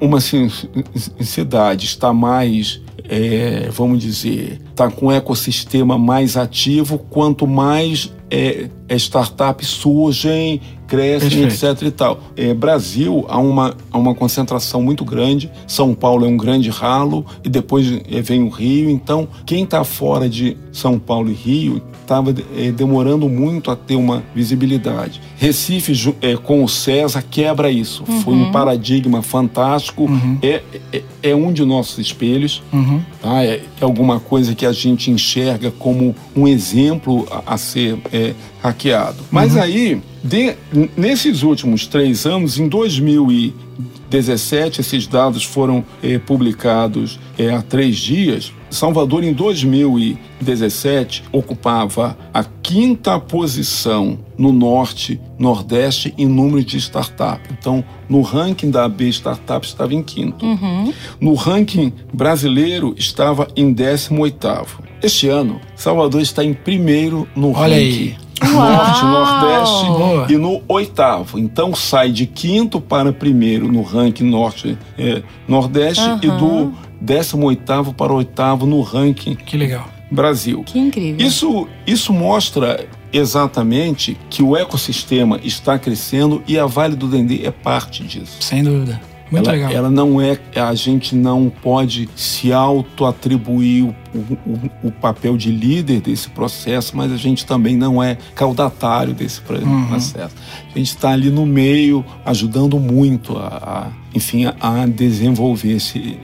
uma cidade está mais é, vamos dizer, está com um ecossistema mais ativo, quanto mais é, é startups surgem, crescem, Perfeito. etc. e tal. É, Brasil há uma, há uma concentração muito grande. São Paulo é um grande ralo e depois é, vem o Rio. Então, quem está fora de São Paulo e Rio estava é, demorando muito a ter uma visibilidade. Recife, é, com o César, quebra isso. Uhum. Foi um paradigma fantástico. Uhum. É, é, é, um de nossos espelhos. Uhum. Tá? É, é, alguma coisa que a gente enxerga como um exemplo a, a ser é, hackeado. Mas uhum. aí, de, nesses últimos três anos, em 2017, esses dados foram eh, publicados eh, há três dias. Salvador, em 2017, ocupava a quinta posição no Norte, Nordeste em número de startups. Então, no ranking da AB Startup estava em quinto. Uhum. No ranking brasileiro estava em 18 oitavo. Este ano, Salvador está em primeiro no Olha ranking. Aí. Norte, Nordeste Boa. e no oitavo. Então sai de quinto para primeiro no ranking Norte, é, Nordeste uhum. e do décimo oitavo para oitavo no ranking. Que legal. Brasil. Que incrível. Isso, isso mostra exatamente que o ecossistema está crescendo e a Vale do Dendê é parte disso. Sem dúvida. Muito ela, legal. Ela não é, a gente não pode se auto-atribuir o, o, o, papel de líder desse processo, mas a gente também não é caudatário desse uhum. processo. A gente está ali no meio, ajudando muito a, a enfim, a, a desenvolver esse,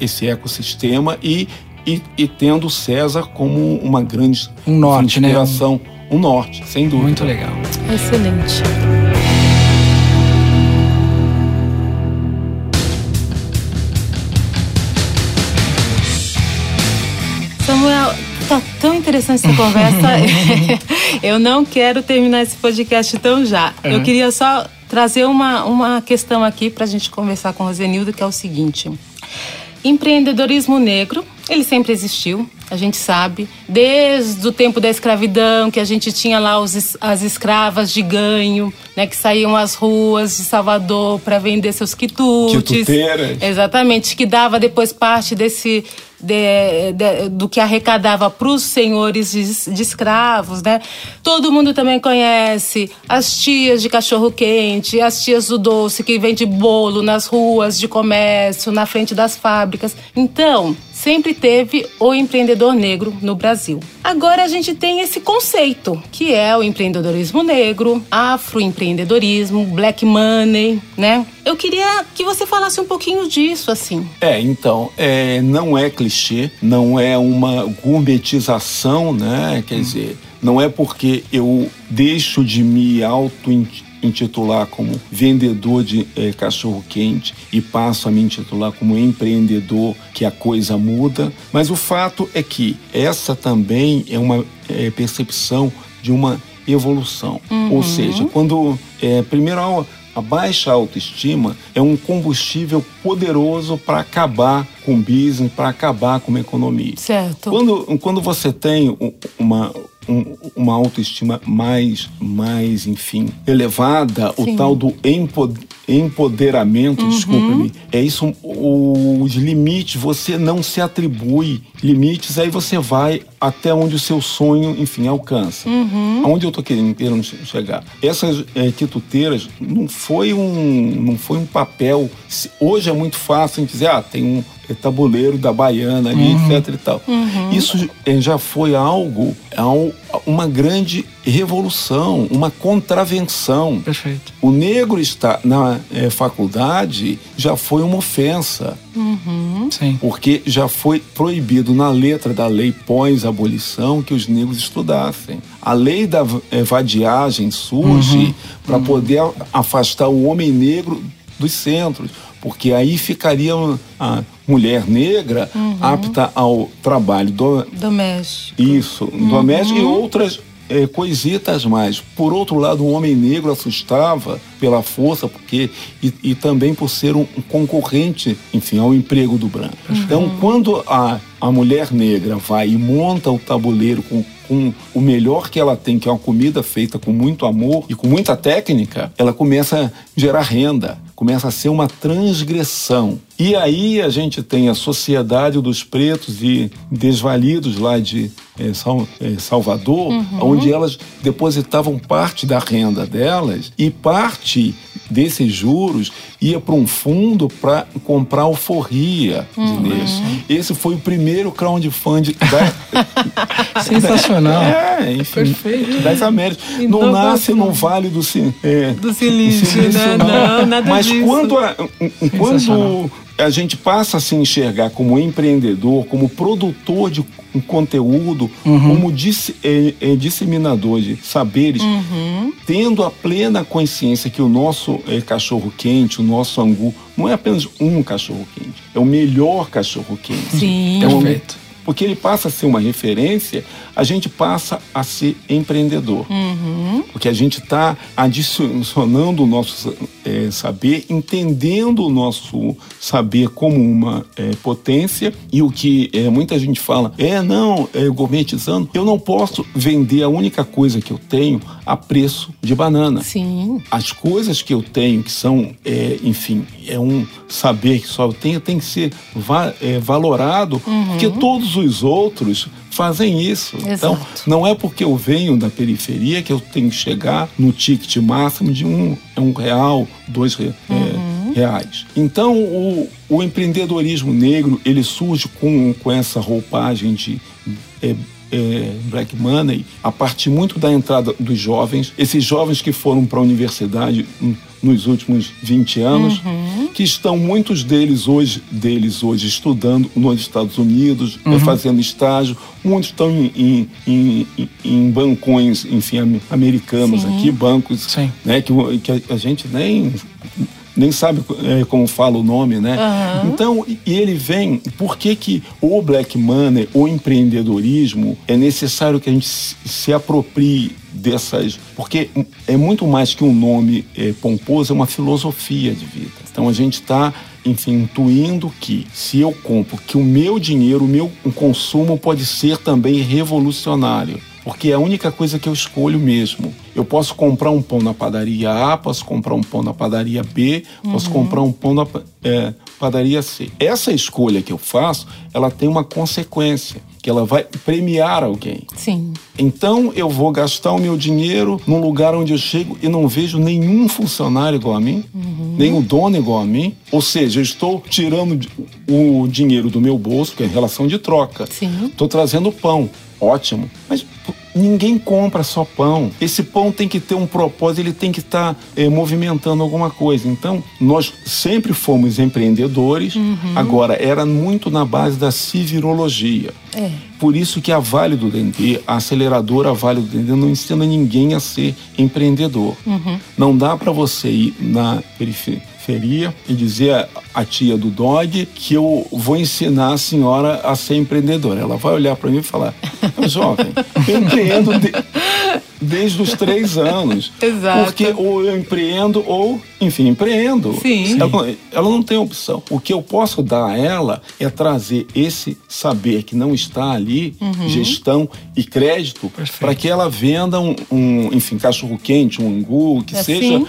esse ecossistema e, e, e, tendo César como uma grande um norte, né? inspiração, né? um... um norte, sem dúvida. Muito legal. Excelente. Samuel, tá tão interessante essa conversa. eu não quero terminar esse podcast tão já. Uhum. Eu queria só trazer uma, uma questão aqui para a gente conversar com o Rosenildo, que é o seguinte. Empreendedorismo negro, ele sempre existiu, a gente sabe. Desde o tempo da escravidão, que a gente tinha lá os, as escravas de ganho, né, que saíam às ruas de Salvador para vender seus quitutes. Quituteiras. Exatamente, que dava depois parte desse de, de, do que arrecadava para os senhores de, de, escravos, né? Todo mundo também conhece as tias de cachorro quente, as tias do doce que vende bolo nas ruas de comércio, na frente das fábricas. Então, sempre teve o empreendedor negro no Brasil. Agora a gente tem esse conceito, que é o empreendedorismo negro, afroempreendedorismo, black money, né? Eu queria que você falasse um pouquinho disso, assim. É, então, é, não é clichê, não é uma gourmetização, né? Quer hum. dizer, não é porque eu deixo de me auto intitular como vendedor de é, cachorro quente e passo a me intitular como empreendedor que a coisa muda. Mas o fato é que essa também é uma é, percepção de uma evolução. Uhum. Ou seja, quando é, primeiro a baixa autoestima é um combustível poderoso para acabar com o business, para acabar com a economia. Certo. Quando, quando você tem uma, um, uma autoestima mais, mais, enfim, elevada, Sim. o tal do empoderamento, uhum. desculpe-me, é isso, os limites, você não se atribui limites, aí você vai até onde o seu sonho, enfim, alcança. Uhum. Aonde eu estou querendo, querendo chegar. Essas é, quituteiras não foi um, não foi um papel. Hoje é muito fácil dizer, ah, tem um tabuleiro da baiana ali, uhum. etc e tal. Uhum. Isso é, já foi algo, uma grande revolução, uma contravenção. Perfeito. O negro está na é, faculdade já foi uma ofensa. Uhum. Sim. Porque já foi proibido na letra da lei pós-abolição que os negros estudassem. A lei da é, vadiagem surge uhum. para uhum. poder afastar o homem negro dos centros, porque aí ficaria a mulher negra uhum. apta ao trabalho do... doméstico. Isso, uhum. doméstico e outras é, coisitas mais. Por outro lado, o homem negro assustava pela força, porque e, e também por ser um, um, concorrente, enfim, ao emprego do branco. Uhum. Então, quando a, a mulher negra vai e monta o tabuleiro com com o melhor que ela tem, que é uma comida feita com muito amor e com muita técnica, ela começa a gerar renda, começa a ser uma transgressão. E aí a gente tem a Sociedade dos Pretos e Desvalidos lá de é, Sal, é, Salvador, uhum. onde elas depositavam parte da renda delas e parte desses juros ia para um fundo para comprar alforria uhum. Esse foi o primeiro crowdfunding da... Sensacional. É, enfim, Perfeito. das Américas. Não nasce no Vale do, é, do Silício, silício né? não. não, nada Mas disso. quando, a, quando a gente passa a se enxergar como empreendedor, como produtor de conteúdo, uhum. como disse, é, é, disseminador de saberes, uhum. tendo a plena consciência que o nosso é, cachorro quente, o nosso angu, não é apenas um cachorro quente, é o melhor cachorro quente. Sim, é um, perfeito porque ele passa a ser uma referência, a gente passa a ser empreendedor. Uhum. Porque a gente está adicionando o nosso é, saber, entendendo o nosso saber como uma é, potência e o que é, muita gente fala, é não, é gourmetizando. Eu não posso vender a única coisa que eu tenho a preço de banana. Sim. As coisas que eu tenho, que são, é, enfim, é um saber que só eu tenho, tem que ser va é, valorado, uhum. porque todos os outros fazem isso. Exato. Então, não é porque eu venho da periferia que eu tenho que chegar no ticket máximo de um, um real, dois é, uhum. é, reais. Então, o, o, empreendedorismo negro, ele surge com, com essa roupagem de... É, é, Black Money a partir muito da entrada dos jovens, esses jovens que foram para a universidade nos últimos 20 anos, uhum. que estão muitos deles hoje, deles hoje estudando nos Estados Unidos, uhum. fazendo estágio, muitos estão em, em, em, em bancões, enfim, americanos Sim. aqui, bancos, Sim. né, que, que a gente nem nem sabe é, como fala o nome, né? Uhum. Então, e ele vem, por que que o black money, o empreendedorismo, é necessário que a gente se aproprie dessas. Porque é muito mais que um nome é, pomposo, é uma filosofia de vida. Então a gente está, enfim, intuindo que se eu compro, que o meu dinheiro, o meu consumo pode ser também revolucionário. Porque é a única coisa que eu escolho mesmo. Eu posso comprar um pão na padaria A, posso comprar um pão na padaria B, uhum. posso comprar um pão na é, padaria C. Essa escolha que eu faço, ela tem uma consequência que ela vai premiar alguém. Sim. Então eu vou gastar o meu dinheiro num lugar onde eu chego e não vejo nenhum funcionário igual a mim, uhum. nem o dono igual a mim. Ou seja, eu estou tirando o dinheiro do meu bolso, que é relação de troca. Sim. Estou trazendo pão. Ótimo. Mas ninguém compra só pão. Esse pão tem que ter um propósito, ele tem que estar tá, é, movimentando alguma coisa. Então, nós sempre fomos empreendedores, uhum. agora era muito na base da civirologia. É. Por isso que a Vale do Dendê, a aceleradora Vale do Dendê, não ensina ninguém a ser empreendedor. Uhum. Não dá para você ir na periferia periferia e dizer à tia do dog que eu vou ensinar a senhora a ser empreendedora. Ela vai olhar para mim e falar: jovem, eu empreendo de, desde os três anos. Exato. Porque ou eu empreendo ou, enfim, empreendo. Sim. Ela, ela, não tem opção. O que eu posso dar a ela é trazer esse saber que não está ali, uhum. gestão e crédito, para que ela venda um, um enfim, cachorro-quente, um angu, que assim? seja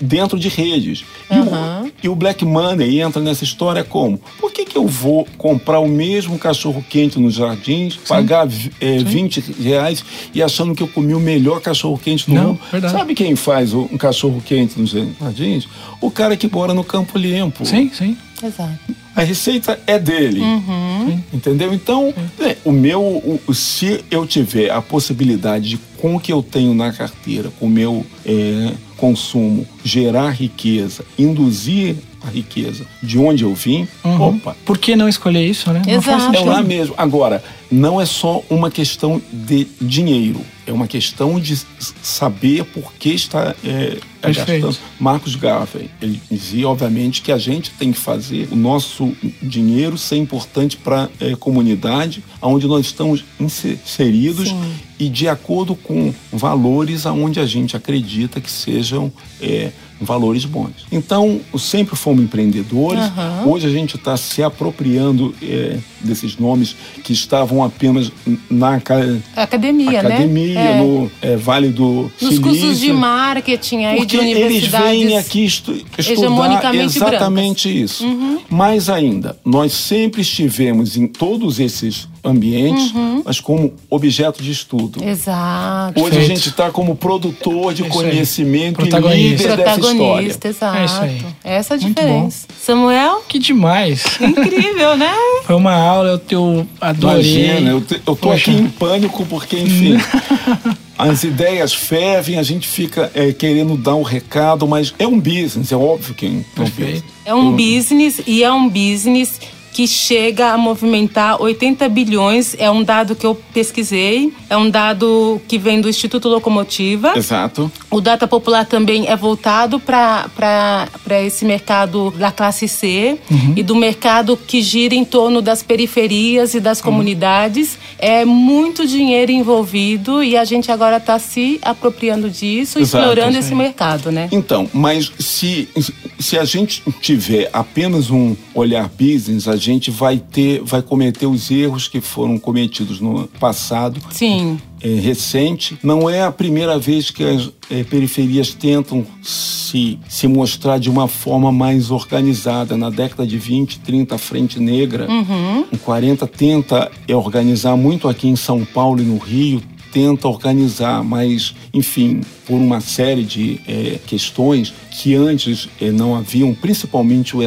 dentro de redes. Uhum. E, o, e, o, Black Money entra nessa história como? Por que, que eu vou comprar o mesmo cachorro-quente nos jardins, Sim. pagar é, 20 reais e achando que eu comi o melhor cachorro-quente do Não, mundo? Verdade. Sabe quem faz um cachorro-quente nos jardins? O cara que mora no Campo Limpo. Sim, sim. Exato. A receita é dele. Uhum. Entendeu? Então, é, o meu, o, se eu tiver a possibilidade de, com o que eu tenho na carteira, com o meu é, consumo, gerar riqueza, induzir a riqueza de onde eu vim, uhum. opa. Por que não escolher isso, né? Exato. É lá mesmo. Agora, não é só uma questão de dinheiro, é uma questão de saber por que está é, é gastando. Marcos Garvey, ele dizia, obviamente, que a gente tem que fazer o nosso dinheiro ser importante para a é, comunidade onde nós estamos inseridos Sim. e de acordo com valores aonde a gente acredita que sejam é, valores bons. Então, sempre fomos empreendedores. Aham. Hoje a gente está se apropriando é, desses nomes que estavam apenas na aca- Academia, academia, né? É. no é, Vale do Nos Silício. cursos de marketing aí Porque de eles universidades. vêm aqui estu estudar Uhum. exatamente isso. Mais ainda, nós sempre estivemos em todos esses ambientes, Uhum. mas como objeto de estudo. Exato. Hoje a Perfeito. gente está como produtor de É conhecimento e Protagonista. líder dessa história. Protagonista, exato. É isso aí. Essa é a diferença. Samuel, Que demais. incrível, né? Foi uma aula, eu, eu adorei. Imagina, eu, te- eu tô Poxa. aqui em pânico porque, enfim, as ideias fervem, a gente fica é, querendo dar um recado, mas é um business, é óbvio que é um Perfeito. business. É um business e é um business que chega a movimentar 80 bilhões. É um dado que eu pesquisei, é um dado que vem do Instituto Locomotiva. Exato. O Data Popular também é voltado para esse mercado da classe C e do mercado que gira em torno das periferias e das comunidades. É muito dinheiro envolvido e a gente agora está se apropriando disso, Exato, explorando esse mercado, né? Então, mas se, se a gente tiver apenas um olhar business, a gente vai ter, vai cometer os erros que foram cometidos no passado Sim, é, recente. Não é a primeira vez que as é, periferias tentam se, se mostrar de uma forma mais organizada. Na década de 20, 30, a Frente Negra, em 40, tenta é, organizar muito aqui em São Paulo e no Rio, tenta organizar, mas, enfim, por uma série de é, questões que antes é, não haviam, principalmente o,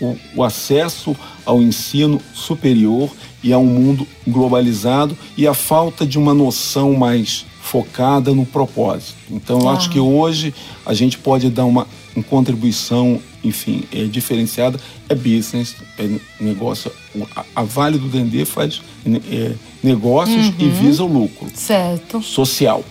o- o acesso ao ensino superior e a um mundo globalizado e a falta de uma noção mais focada no propósito. Então, eu acho que hoje a gente pode dar uma, uma contribuição, enfim, é, diferenciada. É business, é negócio. A, Vale do Dendê faz é, negócios e visa o lucro certo. social,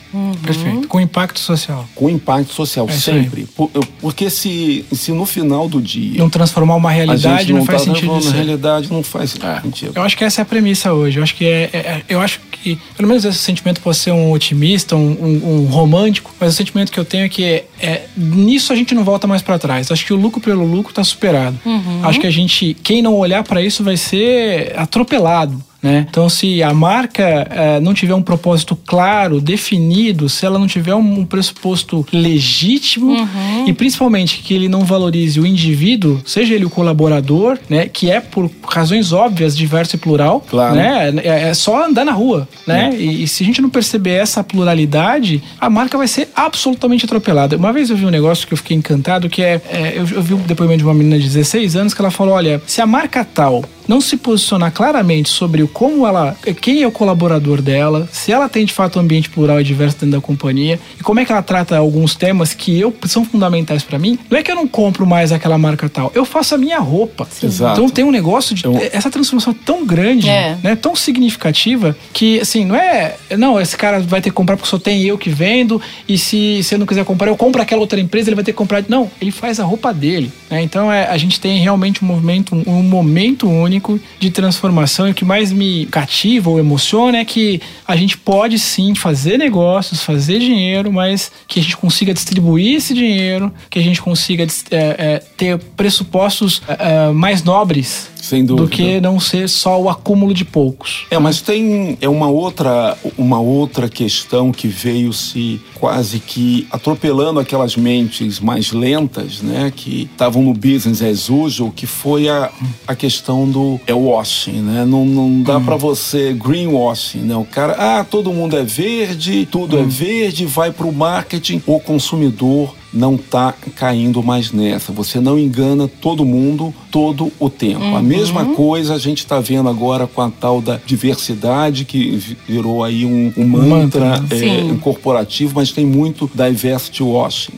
Perfeito. Com impacto social. com impacto social É sempre. Por- Porque se, se no final do dia Não transformar uma a realidade gente não, não faz tá sentido. na ser. realidade não faz É, sentido. Eu acho que essa é a premissa hoje. Eu acho que é, é- é- eu acho que pelo menos esse sentimento pode ser um otimista, um, um- um romântico, mas o sentimento que eu tenho é que é, é- nisso a gente não volta mais pra trás. Acho que o lucro pelo lucro tá superado. Acho que a gente, quem não olhar pra isso vai ser atropelado. Né? Então, se a marca eh, não tiver um propósito claro, definido, se ela não tiver um, um pressuposto legítimo e principalmente que ele não valorize o indivíduo, seja ele o colaborador, né, que é por razões óbvias, diverso e plural, Claro. né? É, é só andar na rua, né? E, e se a gente não perceber essa pluralidade, a marca vai ser absolutamente atropelada. Uma vez eu vi um negócio que eu fiquei encantado, que é, é, eu, eu vi um depoimento de uma menina de 16 anos que ela falou, olha, se a marca tal não se posicionar claramente sobre o como ela, quem é o colaborador dela, se ela tem de fato um ambiente plural e diverso dentro da companhia e como é que ela trata alguns temas que eu são fundamentais pra mim, não é que eu não compro mais aquela marca tal, eu faço a minha roupa. Exato. Então tem um negócio de Eu- essa transformação tão grande, É. né, tão significativa que assim, não é, não, esse cara vai ter que comprar porque só tem eu que vendo e se, se eu não quiser comprar, eu compro aquela outra empresa, ele vai ter que comprar. Não, ele faz a roupa dele, né? Então é, a gente tem realmente um movimento, um, um momento único de transformação. E o que mais me cativa ou emociona é que a gente pode sim fazer negócios, fazer dinheiro, mas que a gente consiga distribuir esse dinheiro, que a gente consiga é, é, ter pressupostos é, é, mais nobres Sem dúvida. do que não ser só o acúmulo de poucos. É, mas tem é uma outra uma outra questão que veio se quase que atropelando aquelas mentes mais lentas, né, que estavam no business as usual, que foi a, a questão do é washing, né? Não, não dá pra você greenwashing, né? O cara, ah, todo mundo é verde, tudo é verde, vai pro marketing, o consumidor não tá caindo mais nessa. Você não engana todo mundo todo o tempo. A mesma coisa a gente está vendo agora com a tal da diversidade, que vi- virou aí um, um mantra, né? é, corporativo, mas tem muito diversity washing.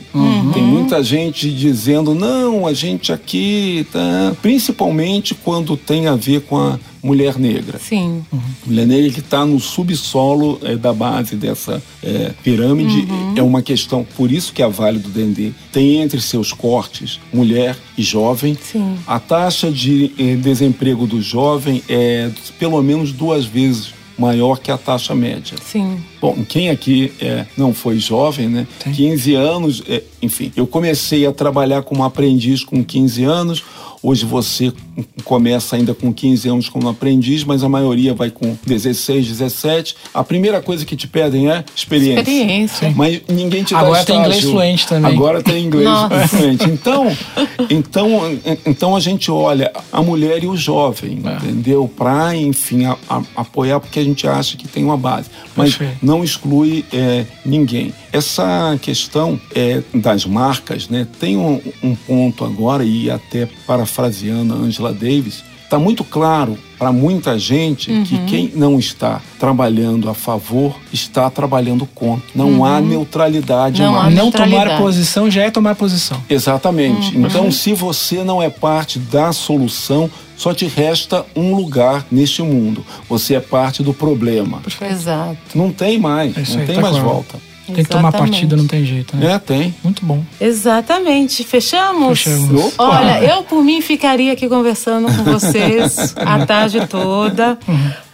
Tem muita gente dizendo, não, a gente aqui, tá... principalmente quando tem a ver com a mulher negra. Sim. Mulher negra que está no subsolo eh, da base dessa eh, pirâmide é uma questão. Por isso que a Vale do Dendê tem entre seus cortes mulher e jovem. Sim. A taxa de eh, desemprego do jovem é pelo menos duas vezes maior que a taxa média. Sim. Bom, quem aqui é, não foi jovem, né? Sim. 15 anos, é, enfim, eu comecei a trabalhar como aprendiz com 15 anos. Hoje você começa ainda com 15 anos como aprendiz, mas a maioria vai com 16, 17. A primeira coisa que te pedem é experiência. Experiência. Mas ninguém te dá Agora tem inglês fluente também. Agora tem inglês Nossa. fluente. Então, então, então a gente olha a mulher e o jovem, É. entendeu? Para, enfim, a- a- apoiar porque a gente acha que tem uma base. Mas Perfeito. não exclui é, ninguém. Essa questão é, das marcas, né? Tem um, um ponto agora, e até parafraseando a Angela Davis, está muito claro para muita gente que quem não está trabalhando a favor está trabalhando contra. Não há neutralidade Não há mais. Não tomar neutralidade. posição já é tomar posição. Exatamente. Então, se você não é parte da solução, só te resta um lugar neste mundo. Você é parte do problema. Exato. Não tem mais, É não aí, tem tá mais claro. volta. Tem que tomar partida, não tem jeito, né? É, tem. Muito bom. Exatamente. Fechamos? Fechamos. Opa! Olha, eu por mim ficaria aqui conversando com vocês a tarde toda.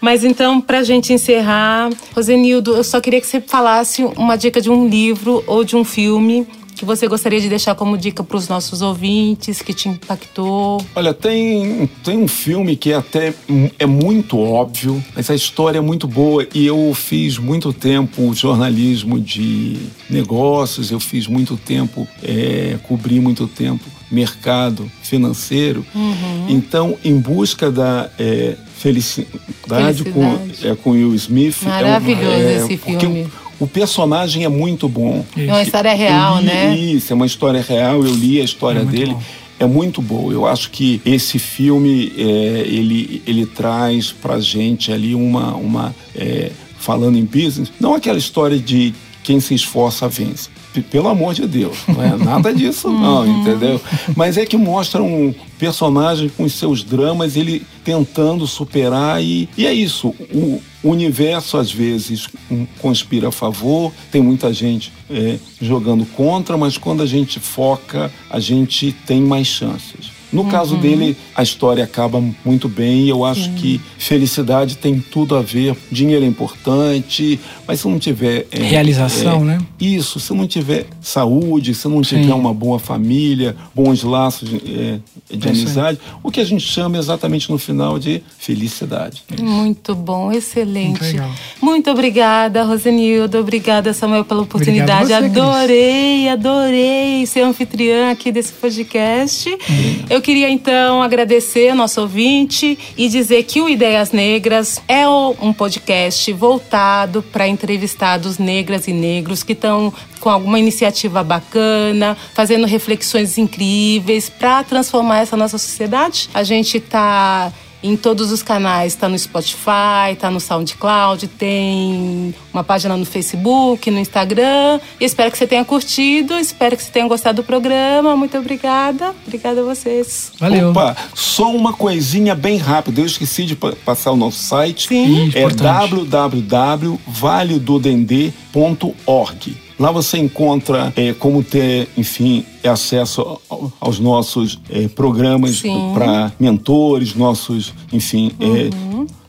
Mas então, pra gente encerrar, Rosenildo, eu só queria que você falasse uma dica de um livro ou de um filme que você gostaria de deixar como dica para os nossos ouvintes, que te impactou. Olha, tem, tem um filme que é até é muito óbvio, mas a história é muito boa e eu fiz muito tempo jornalismo de negócios, eu fiz muito tempo, é, cobri muito tempo mercado financeiro. Então, em busca da é, felicidade, Com, Felicidade. é, com Will Smith. é um- Maravilhoso é, esse porque filme. O, personagem é muito bom. É uma história real, li- né? Isso, é uma história real. Eu li a história É dele. bom. É muito boa. Eu acho que esse filme é, ele, ele traz pra gente ali uma. uma é, falando em business, não aquela história de quem se esforça vence. Pelo amor de Deus, não é nada disso, não, entendeu? Mas é que mostra um personagem com os seus dramas, ele tentando superar, e, e é isso. O, universo, às vezes, um, conspira a favor, tem muita gente é, jogando contra, mas quando a gente foca, a gente tem mais chances. No caso dele, a história acaba muito bem e eu acho que felicidade tem tudo a ver. Dinheiro é importante, mas se não tiver. é, Realização, é, né? Isso, se não tiver saúde, se não tiver Sim. uma boa família, bons laços é, de É aí. amizade, o que a gente chama exatamente no final de felicidade. Muito bom, excelente. Muito legal. Muito obrigada, Rosenildo. Obrigada, Samuel, pela oportunidade. Você, Cris. adorei, adorei ser anfitriã aqui desse podcast. Eu queria, então, agradecer nosso ouvinte e dizer que o Ideias Negras é um podcast voltado para entrevistados negras e negros que estão com alguma iniciativa bacana, fazendo reflexões incríveis para transformar essa nossa sociedade. A gente está em todos os canais, está no Spotify, está no SoundCloud, tem uma página no Facebook, no Instagram. E espero que você tenha curtido, espero que você tenha gostado do programa. Muito obrigada. Obrigada a vocês. Valeu. Opa, só uma coisinha bem rápida. Eu esqueci de pa- passar o nosso site. Sim. É www.valedodendê.org. Lá você encontra é, como ter, enfim, acesso ao- aos nossos é, programas para mentores, nossos, enfim, é,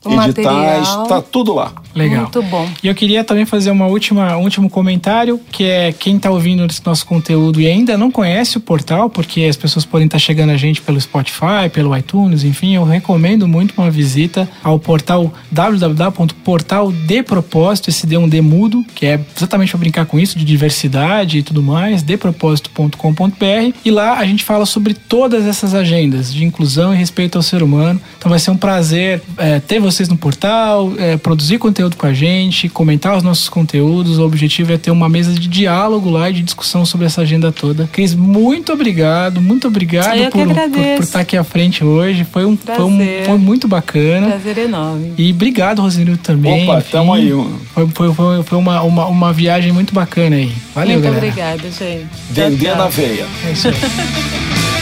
O editais. material. Tá tudo lá. Legal. Muito bom. E eu queria também fazer uma última, um último comentário, que é quem está ouvindo esse nosso conteúdo e ainda não conhece o portal, porque as pessoas podem estar chegando a gente pelo Spotify, pelo iTunes, enfim, eu recomendo muito uma visita ao portal www.portaldepropósito, esse D um D mudo, que é exatamente para brincar com isso, de diversidade e tudo mais, depropósito.com.br, e lá a gente fala sobre todas essas agendas de inclusão e respeito ao ser humano. Então vai ser um prazer é, ter vocês no portal, é, produzir conteúdo com a gente, comentar os nossos conteúdos. O objetivo é ter uma mesa de diálogo lá e de discussão sobre essa agenda toda. Cris, muito obrigado, muito obrigado Eu por, por, por estar aqui à frente hoje. Foi, um, foi, um, Prazer. foi muito bacana. Prazer enorme. E obrigado, Rosinildo, também. Opa, enfim. tamo aí. Foi, foi, foi, foi uma, uma, uma viagem muito bacana aí. Valeu, Muito galera. obrigada, gente. Dendê tchau. na veia. É isso aí.